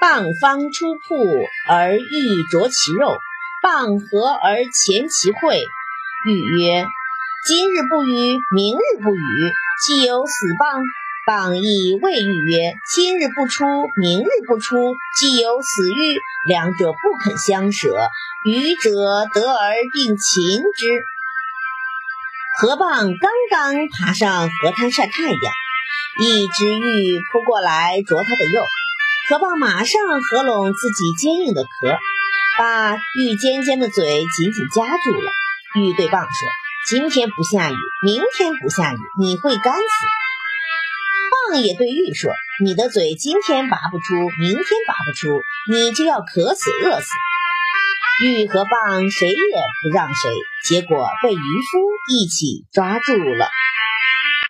蚌方出瀑而欲啄其肉，蚌合而前其会。禹曰：今日不语，明日不语，既有死蚌。蚌亦谓禹曰：今日不出，明日不出，既有死鹬。两者不肯相舍，愚者得而并擒之。河蚌刚刚爬上河滩晒太阳，一只鹬扑过来啄它的肉，河蚌马上合拢自己坚硬的壳，把玉尖尖的嘴紧紧夹住了。玉对蚌说：“今天不下雨，明天不下雨，你会干死。”蚌也对玉说：“你的嘴今天拔不出，明天拔不出，你就要渴死饿死。”玉和蚌谁也不让谁，结果被渔夫一起抓住了。